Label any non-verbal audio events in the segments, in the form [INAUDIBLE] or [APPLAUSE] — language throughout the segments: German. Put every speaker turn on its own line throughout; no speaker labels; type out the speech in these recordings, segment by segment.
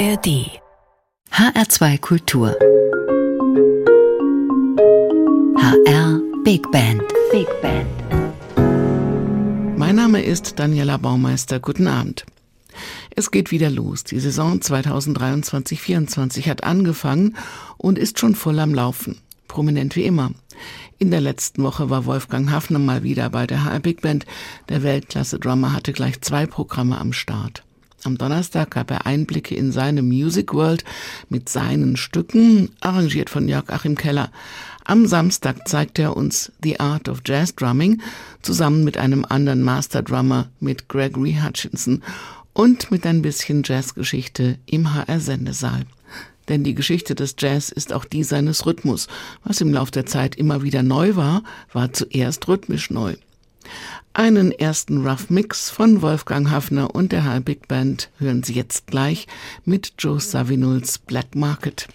ARD HR2 Kultur HR Big Band Big Band
Mein Name ist Daniela Baumeister. Guten Abend. Es geht wieder los. Die Saison 2023-24 hat angefangen und ist schon voll am Laufen. Prominent wie immer. In der letzten Woche war Wolfgang Hafner mal wieder bei der HR Big Band. Der Weltklasse-Drummer hatte gleich zwei Programme am Start. Am Donnerstag gab er Einblicke in seine Music World mit seinen Stücken, arrangiert von Jörg Achim Keller. Am Samstag zeigte er uns The Art of Jazz Drumming zusammen mit einem anderen Master Drummer mit Gregory Hutchinson und mit ein bisschen Jazzgeschichte im HR Sendesaal. Denn die Geschichte des Jazz ist auch die seines Rhythmus. Was im Lauf der Zeit immer wieder neu war, war zuerst rhythmisch neu. Einen ersten Rough Mix von Wolfgang Hafner und der High Big Band hören Sie jetzt gleich mit Joe Savinuls Black Market.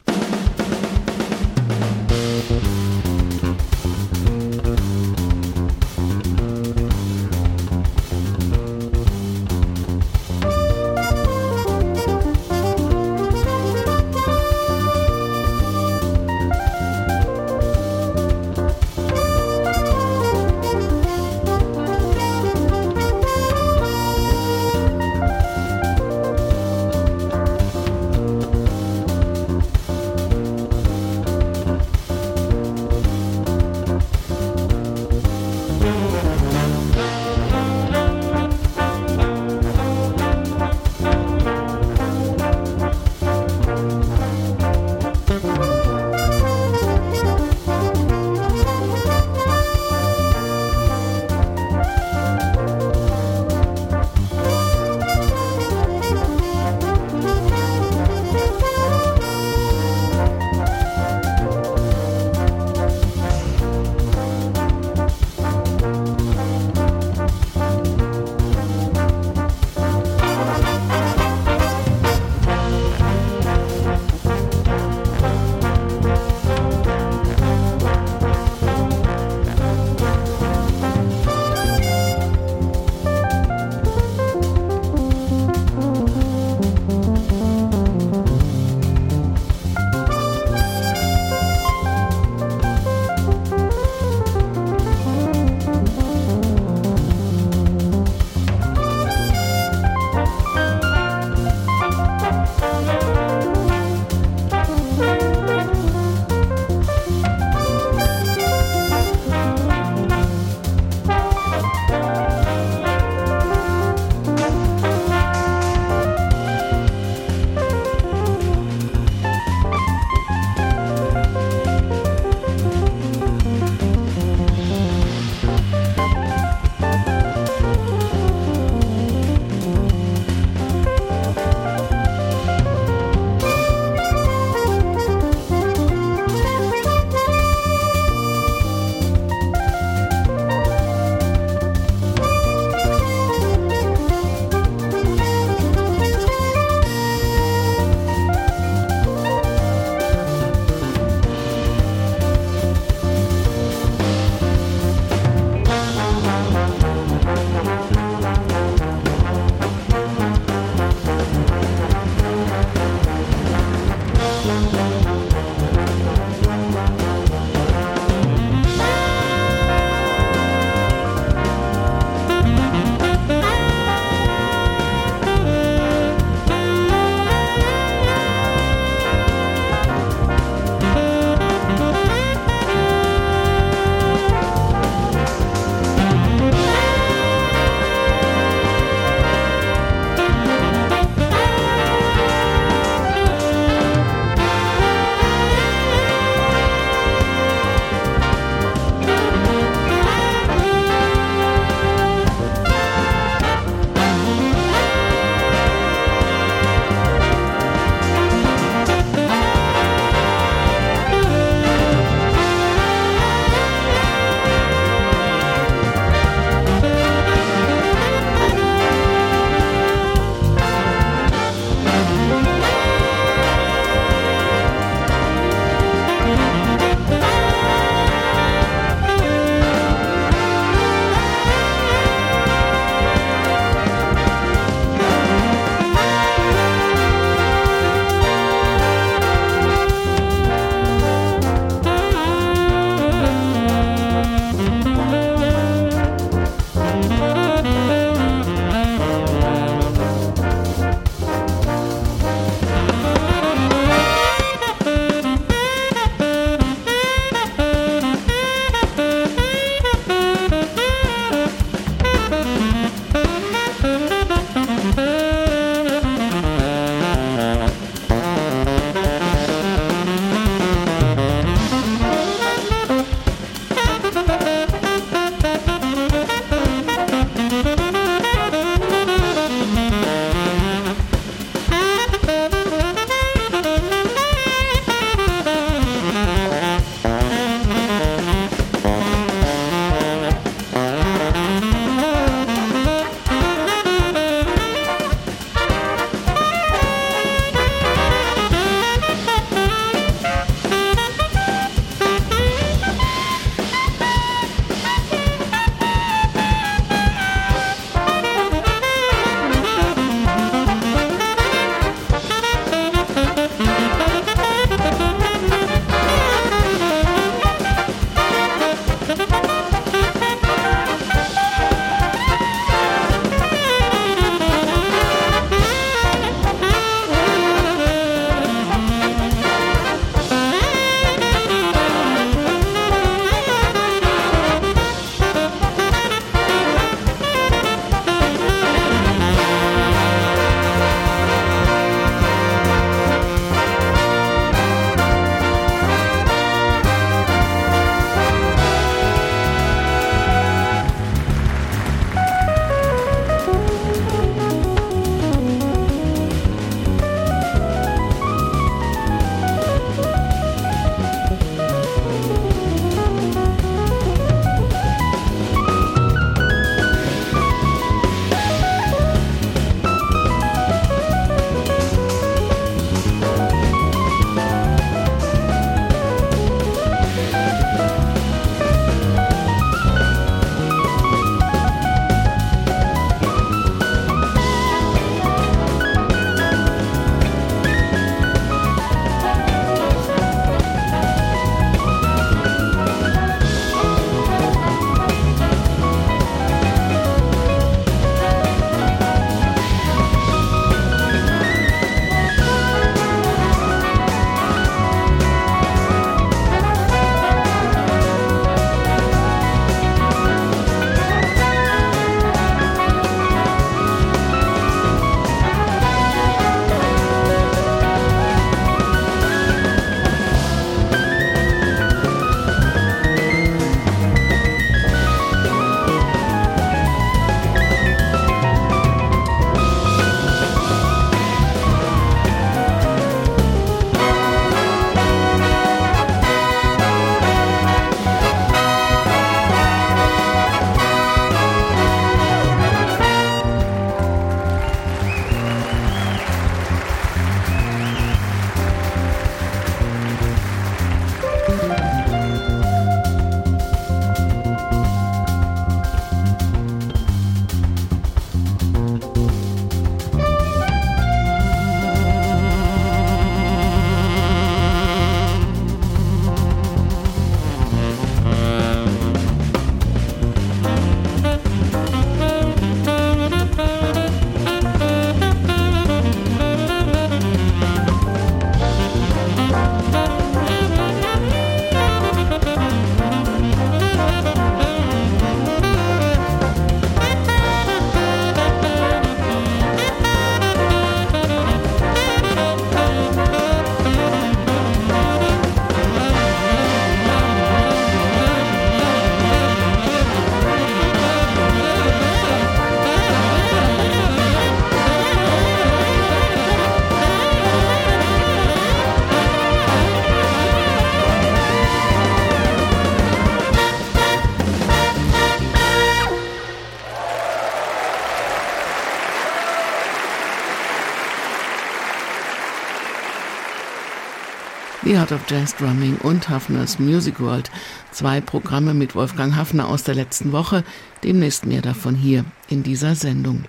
Art of Jazz Drumming und Hafners Music World. Zwei Programme mit Wolfgang Hafner aus der letzten Woche, demnächst mehr davon hier in dieser Sendung.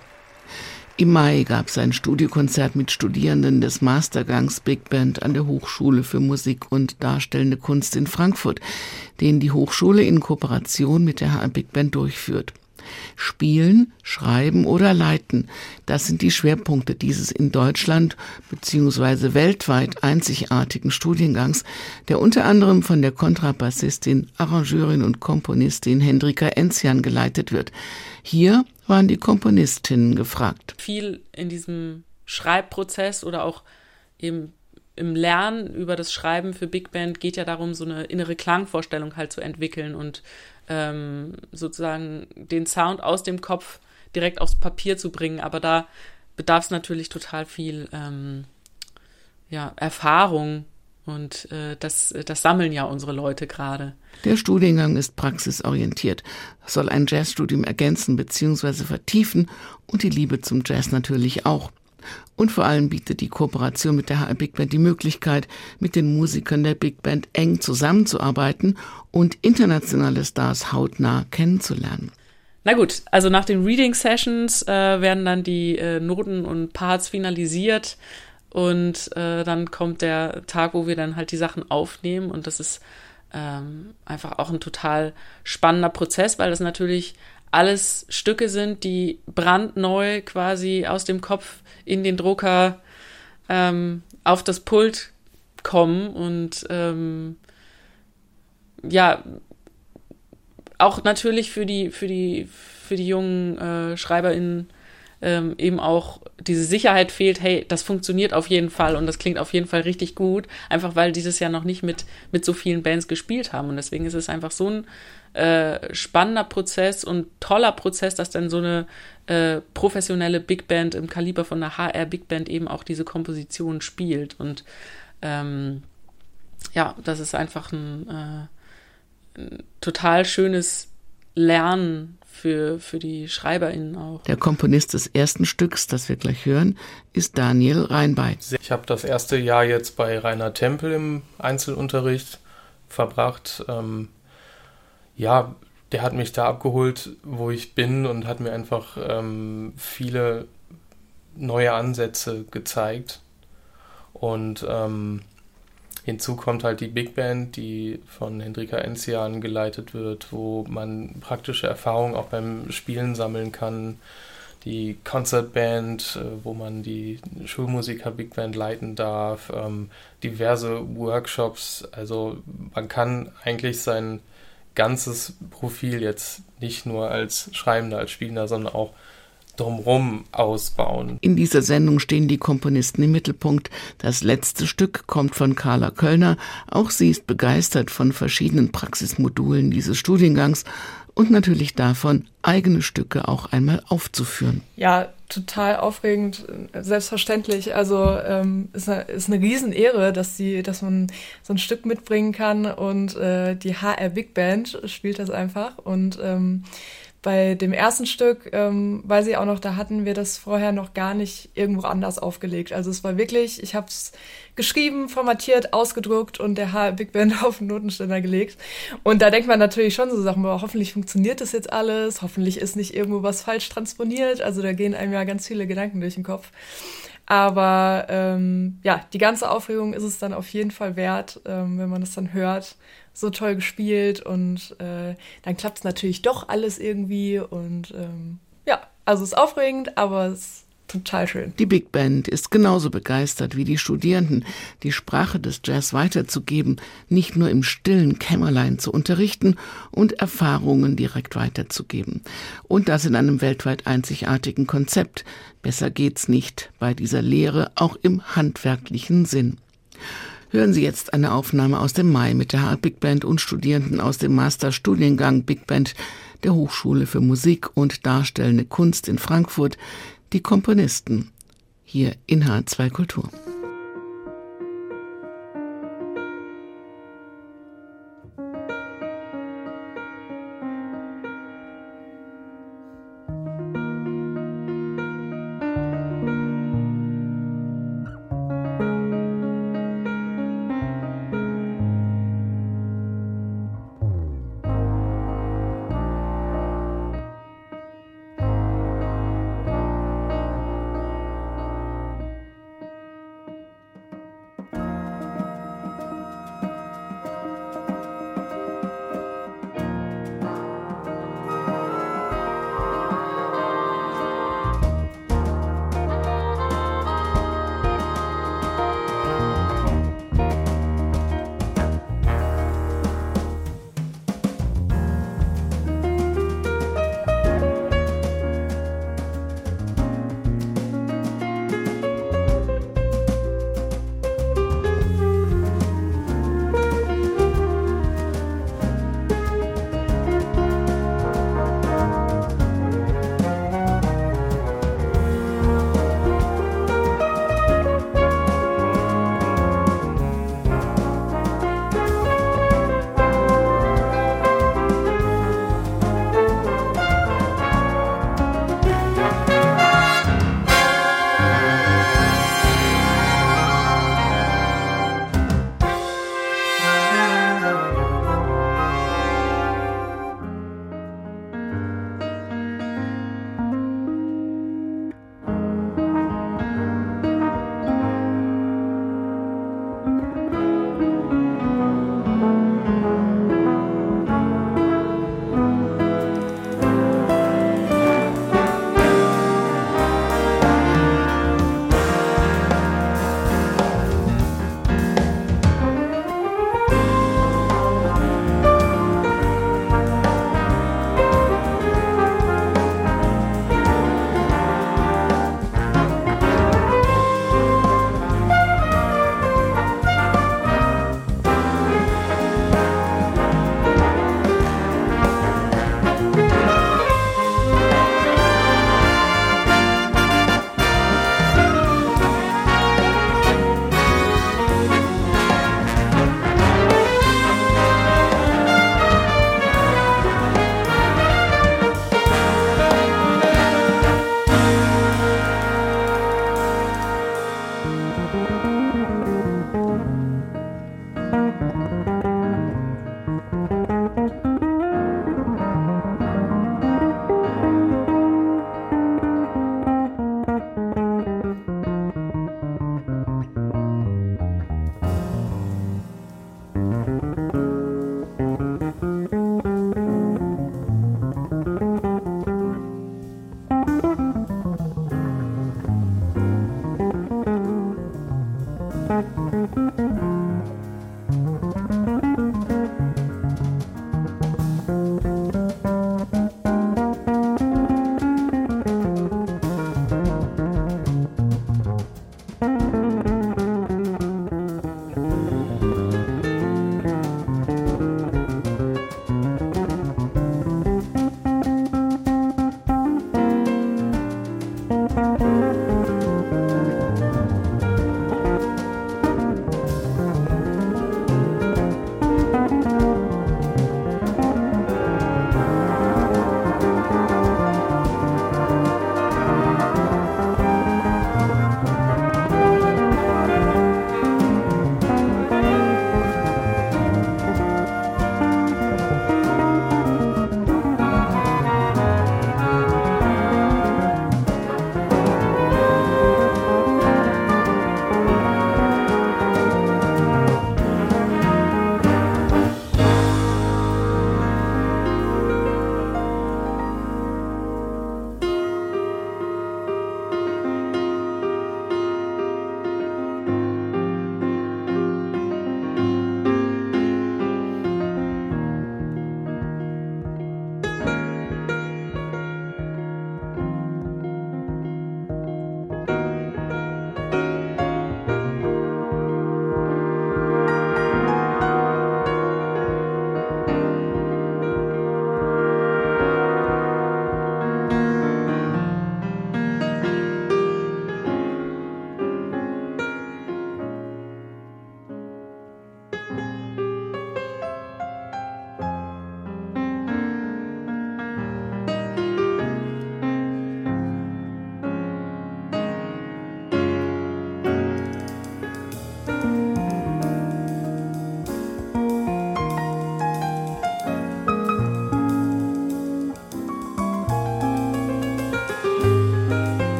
Im Mai gab es ein Studiokonzert mit Studierenden des Mastergangs Big Band an der Hochschule für Musik und Darstellende Kunst in Frankfurt, den die Hochschule in Kooperation mit der HR Big Band durchführt. Spielen, Schreiben oder Leiten. Das sind die Schwerpunkte dieses in Deutschland bzw. weltweit einzigartigen Studiengangs, der unter anderem von der Kontrabassistin, Arrangeurin und Komponistin Hendrika Enzian geleitet wird. Hier waren die Komponistinnen gefragt.
Viel in diesem Schreibprozess oder auch eben im Lernen über das Schreiben für Big Band geht ja darum, so eine innere Klangvorstellung halt zu entwickeln und ähm, sozusagen den Sound aus dem Kopf direkt aufs Papier zu bringen. Aber da bedarf es natürlich total viel ähm, ja, Erfahrung und äh, das, das sammeln ja unsere Leute gerade.
Der Studiengang ist praxisorientiert, soll ein Jazzstudium ergänzen bzw. vertiefen und die Liebe zum Jazz natürlich auch. Und vor allem bietet die Kooperation mit der HR Big Band die Möglichkeit, mit den Musikern der Big Band eng zusammenzuarbeiten und internationale Stars hautnah kennenzulernen.
Na gut, also nach den Reading Sessions äh, werden dann die äh, Noten und Parts finalisiert und äh, dann kommt der Tag, wo wir dann halt die Sachen aufnehmen und das ist ähm, einfach auch ein total spannender Prozess, weil das natürlich alles Stücke sind, die brandneu quasi aus dem Kopf in den Drucker ähm, auf das Pult kommen und ähm, ja, auch natürlich für die, für die, für die jungen äh, SchreiberInnen ähm, eben auch diese Sicherheit fehlt, hey, das funktioniert auf jeden Fall und das klingt auf jeden Fall richtig gut, einfach weil dieses Jahr noch nicht mit, mit so vielen Bands gespielt haben. Und deswegen ist es einfach so ein äh, spannender Prozess und toller Prozess, dass dann so eine äh, professionelle Big Band im Kaliber von der HR Big Band eben auch diese Komposition spielt. Und ähm, ja, das ist einfach ein, äh, ein total schönes Lernen für, für die SchreiberInnen auch.
Der Komponist des ersten Stücks, das wir gleich hören, ist Daniel Reinbeit.
Ich habe das erste Jahr jetzt bei Rainer Tempel im Einzelunterricht verbracht. Ähm, ja, der hat mich da abgeholt, wo ich bin und hat mir einfach ähm, viele neue Ansätze gezeigt. Und ähm, Hinzu kommt halt die Big Band, die von Hendrika Enzian geleitet wird, wo man praktische Erfahrungen auch beim Spielen sammeln kann. Die Concert Band, äh, wo man die Schulmusiker Big Band leiten darf, ähm, diverse Workshops. Also man kann eigentlich sein ganzes Profil jetzt nicht nur als Schreibender, als Spielender, sondern auch drumherum ausbauen.
In dieser Sendung stehen die Komponisten im Mittelpunkt. Das letzte Stück kommt von Carla Kölner. Auch sie ist begeistert von verschiedenen Praxismodulen dieses Studiengangs und natürlich davon, eigene Stücke auch einmal aufzuführen.
Ja, total aufregend, selbstverständlich. Also ähm, ist, eine, ist eine Riesenehre, dass die, dass man so ein Stück mitbringen kann und äh, die HR Big Band spielt das einfach und ähm, bei dem ersten Stück ähm, weiß ich auch noch, da hatten wir das vorher noch gar nicht irgendwo anders aufgelegt. Also es war wirklich, ich habe es geschrieben, formatiert, ausgedruckt und der H Big Band [LAUGHS] auf den Notenständer gelegt. Und da denkt man natürlich schon so Sachen, aber hoffentlich funktioniert das jetzt alles, hoffentlich ist nicht irgendwo was falsch transponiert. Also da gehen einem ja ganz viele Gedanken durch den Kopf. Aber ähm, ja, die ganze Aufregung ist es dann auf jeden Fall wert, ähm, wenn man das dann hört so toll gespielt und äh, dann klappt es natürlich doch alles irgendwie und ähm, ja, also es ist aufregend, aber es ist total schön.
Die Big Band ist genauso begeistert wie die Studierenden, die Sprache des Jazz weiterzugeben, nicht nur im stillen Kämmerlein zu unterrichten und Erfahrungen direkt weiterzugeben. Und das in einem weltweit einzigartigen Konzept. Besser geht's nicht bei dieser Lehre, auch im handwerklichen Sinn. Hören Sie jetzt eine Aufnahme aus dem Mai mit der Hart Big Band und Studierenden aus dem Masterstudiengang Big Band der Hochschule für Musik und Darstellende Kunst in Frankfurt, die Komponisten, hier in H2 Kultur.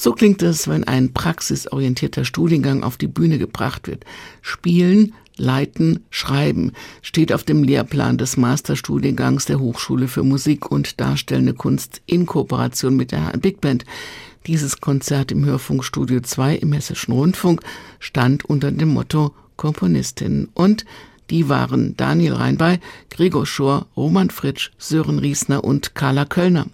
So klingt es, wenn ein praxisorientierter Studiengang auf die Bühne gebracht wird. Spielen, Leiten, Schreiben steht auf dem Lehrplan des Masterstudiengangs der Hochschule für Musik und Darstellende Kunst in Kooperation mit der Big Band. Dieses Konzert im Hörfunkstudio 2 im Hessischen Rundfunk stand unter dem Motto Komponistinnen und die waren Daniel Reinbey, Gregor Schor, Roman Fritsch, Sören Riesner und Carla Köllner.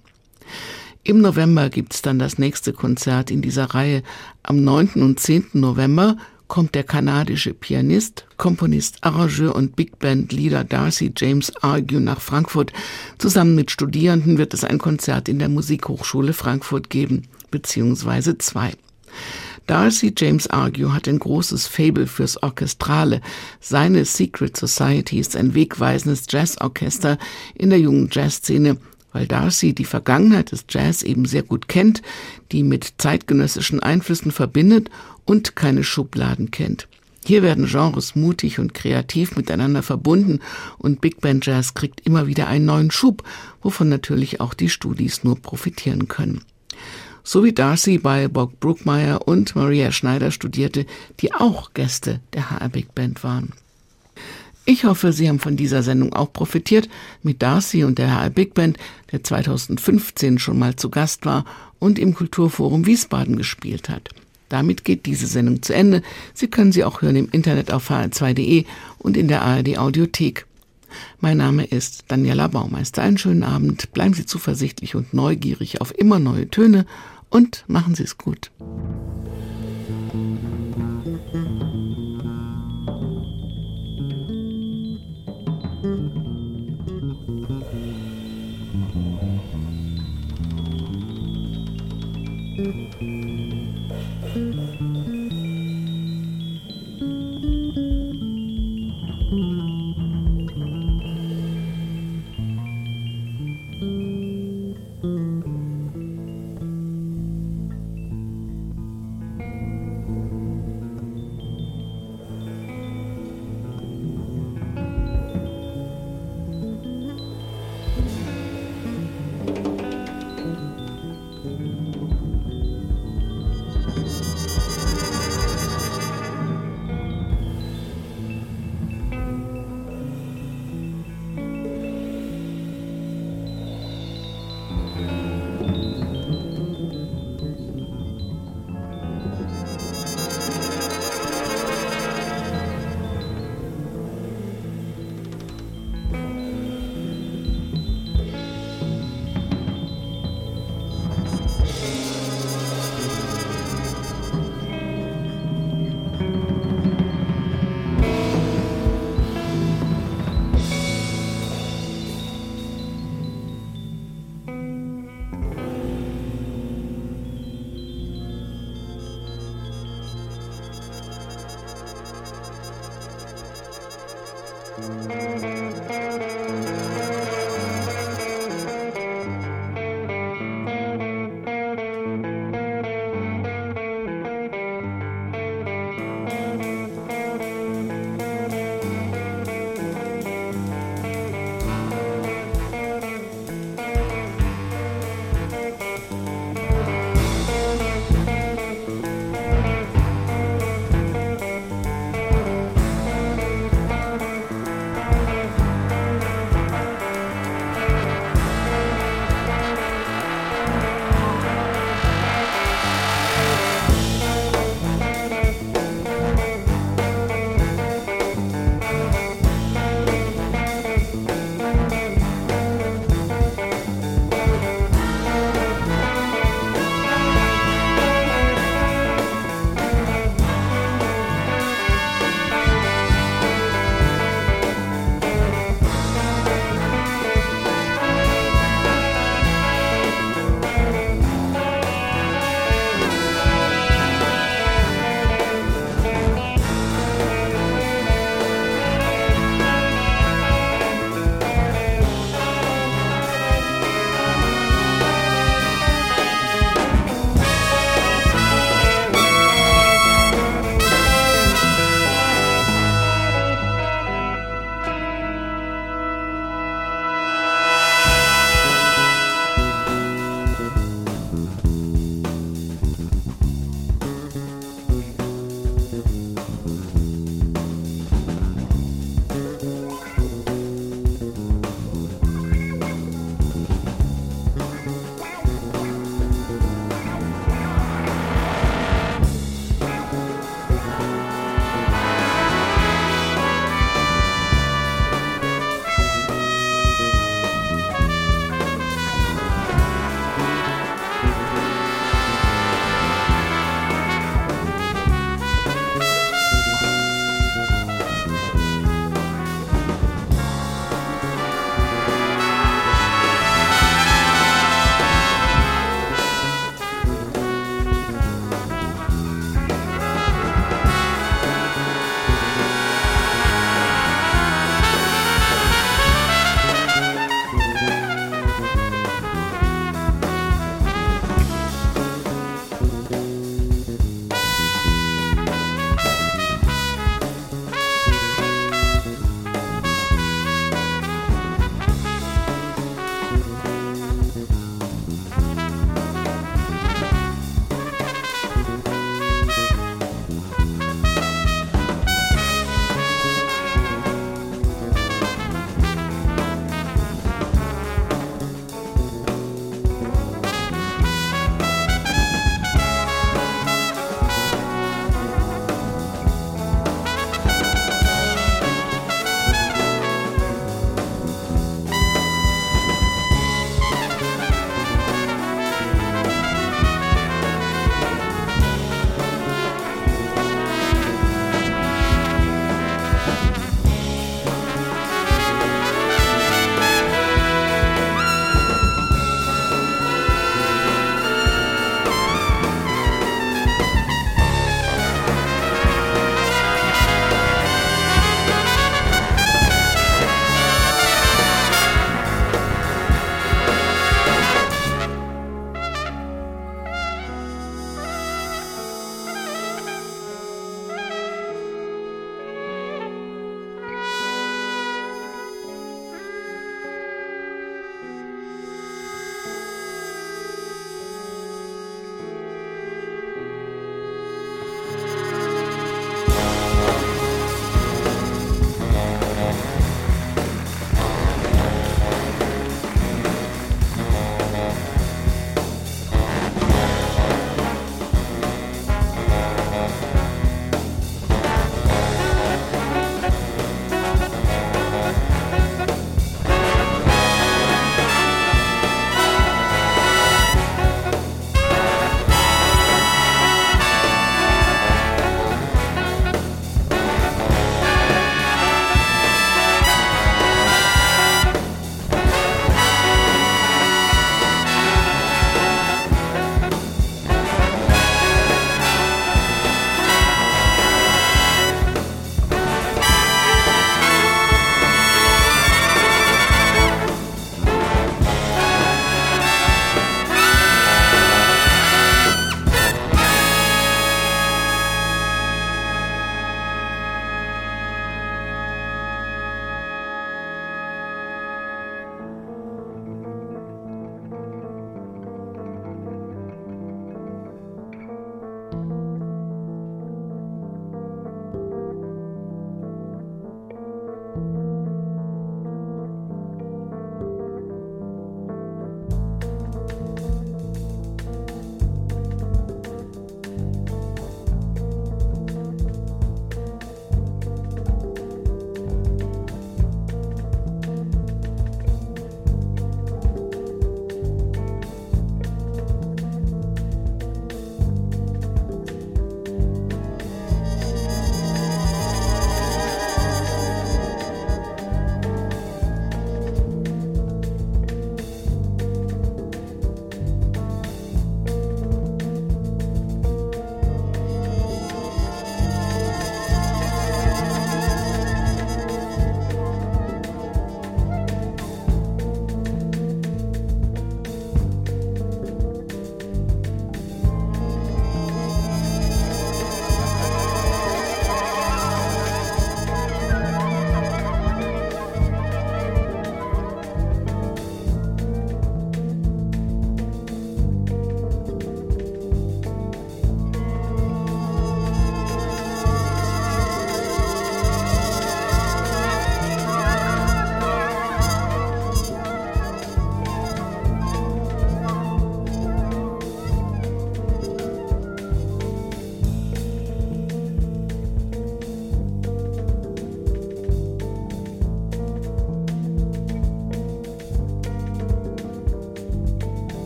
Im November gibt's dann das nächste Konzert in dieser Reihe. Am 9. und 10. November kommt der kanadische Pianist, Komponist, Arrangeur und Big Band Leader Darcy James Argue nach Frankfurt. Zusammen mit Studierenden wird es ein Konzert in der Musikhochschule Frankfurt geben, beziehungsweise zwei. Darcy James Argue hat ein großes Fable fürs Orchestrale. Seine Secret Society ist ein wegweisendes Jazzorchester in der jungen Jazzszene, weil Darcy die Vergangenheit des Jazz eben sehr gut kennt, die mit zeitgenössischen Einflüssen verbindet und keine Schubladen kennt. Hier werden Genres mutig und kreativ miteinander verbunden und Big Band Jazz kriegt immer wieder einen neuen Schub, wovon natürlich auch die Studis nur profitieren können. So wie Darcy bei Bob Brookmeyer und Maria Schneider studierte, die auch Gäste der HR Big Band waren. Ich hoffe, Sie haben von dieser Sendung auch profitiert mit Darcy und der HR Big Band, der 2015 schon mal zu Gast war und im Kulturforum Wiesbaden gespielt hat. Damit geht diese Sendung zu Ende. Sie können sie auch hören im Internet auf hr2.de und in der ARD Audiothek. Mein Name ist Daniela Baumeister. Einen schönen Abend. Bleiben Sie zuversichtlich und neugierig auf immer neue Töne und machen Sie es gut.